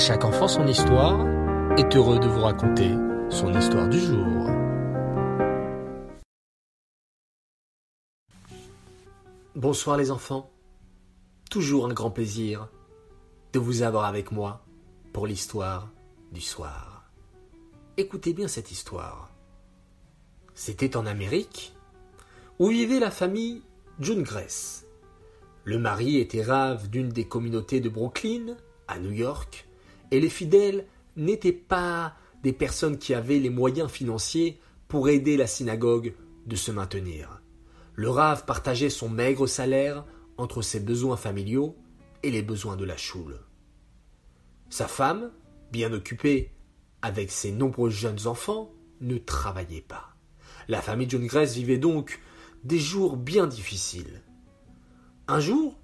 chaque enfant son histoire est heureux de vous raconter son histoire du jour. Bonsoir les enfants. Toujours un grand plaisir de vous avoir avec moi pour l'histoire du soir. Écoutez bien cette histoire. C'était en Amérique où vivait la famille June Gress. Le mari était rave d'une des communautés de Brooklyn, à New York, et les fidèles n'étaient pas des personnes qui avaient les moyens financiers pour aider la synagogue de se maintenir. Le rave partageait son maigre salaire entre ses besoins familiaux et les besoins de la choule. Sa femme, bien occupée avec ses nombreux jeunes enfants, ne travaillait pas. La famille John Grace vivait donc des jours bien difficiles. Un jour,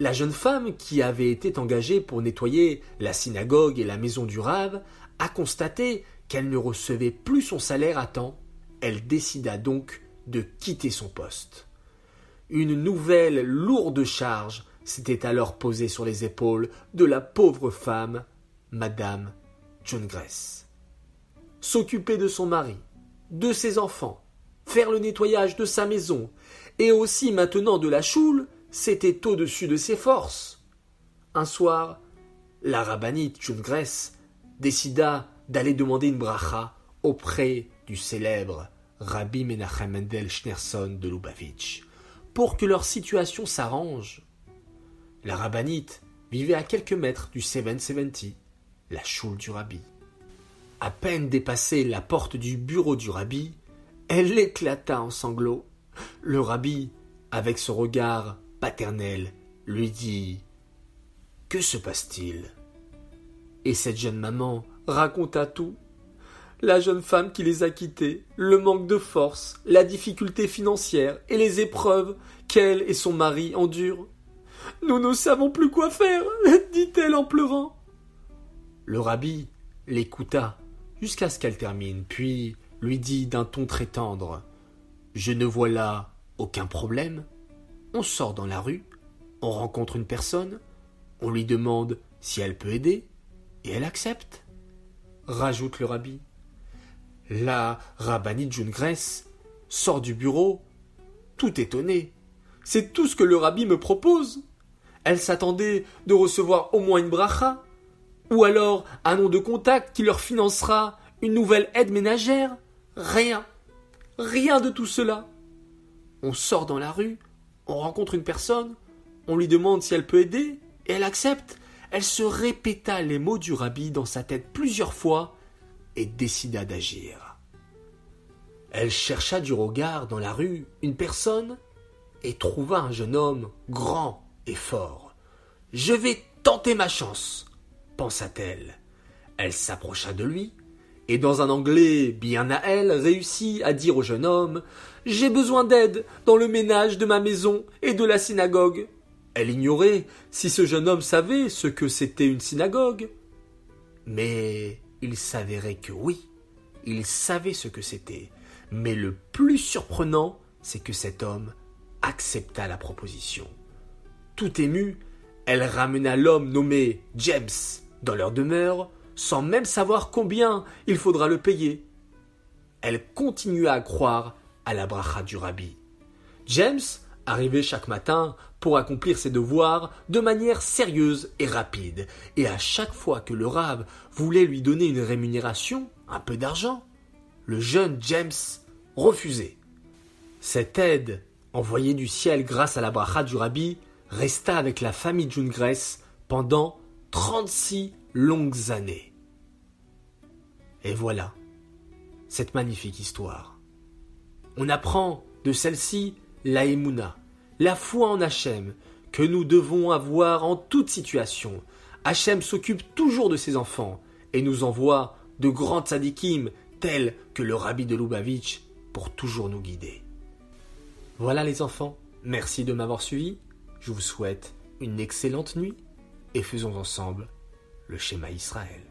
la jeune femme qui avait été engagée pour nettoyer la synagogue et la maison du Rave a constaté qu'elle ne recevait plus son salaire à temps. Elle décida donc de quitter son poste. Une nouvelle lourde charge s'était alors posée sur les épaules de la pauvre femme, Madame John Grace. S'occuper de son mari, de ses enfants, faire le nettoyage de sa maison, et aussi maintenant de la choule, c'était au-dessus de ses forces. Un soir, la rabbinite Gress décida d'aller demander une bracha auprès du célèbre Rabbi Menachem Mendel Schneerson de Lubavitch pour que leur situation s'arrange. La rabbinite vivait à quelques mètres du 770, la choule du rabbi. À peine dépassée la porte du bureau du rabbi, elle éclata en sanglots. Le rabbi, avec son regard lui dit Que se passe-t-il? Et cette jeune maman raconta tout. La jeune femme qui les a quittés, le manque de force, la difficulté financière et les épreuves qu'elle et son mari endurent. Nous ne savons plus quoi faire, dit-elle en pleurant. Le rabbi l'écouta jusqu'à ce qu'elle termine, puis lui dit d'un ton très tendre Je ne vois là aucun problème. On sort dans la rue, on rencontre une personne, on lui demande si elle peut aider, et elle accepte. Rajoute le rabbi. La rabbinite June Grace sort du bureau, tout étonnée. C'est tout ce que le rabbi me propose. Elle s'attendait de recevoir au moins une bracha, ou alors un nom de contact qui leur financera une nouvelle aide ménagère. Rien. Rien de tout cela. On sort dans la rue, on rencontre une personne, on lui demande si elle peut aider, et elle accepte. Elle se répéta les mots du rabbi dans sa tête plusieurs fois et décida d'agir. Elle chercha du regard dans la rue une personne et trouva un jeune homme grand et fort. Je vais tenter ma chance, pensa-t-elle. Elle s'approcha de lui, et dans un anglais bien à elle réussit à dire au jeune homme J'ai besoin d'aide dans le ménage de ma maison et de la synagogue. Elle ignorait si ce jeune homme savait ce que c'était une synagogue. Mais il s'avérait que oui, il savait ce que c'était. Mais le plus surprenant, c'est que cet homme accepta la proposition. Tout ému, elle ramena l'homme nommé James dans leur demeure, sans même savoir combien il faudra le payer. Elle continua à croire à la bracha du rabbi. James arrivait chaque matin pour accomplir ses devoirs de manière sérieuse et rapide, et à chaque fois que le rave voulait lui donner une rémunération, un peu d'argent, le jeune James refusait. Cette aide, envoyée du ciel grâce à la bracha du rabbi, resta avec la famille June Grace pendant 36 longues années. Et voilà, cette magnifique histoire. On apprend de celle-ci la émouna, la foi en Hachem, que nous devons avoir en toute situation. Hachem s'occupe toujours de ses enfants et nous envoie de grands tzadikim tels que le rabbi de Lubavitch pour toujours nous guider. Voilà les enfants, merci de m'avoir suivi. Je vous souhaite une excellente nuit et faisons ensemble le schéma Israël.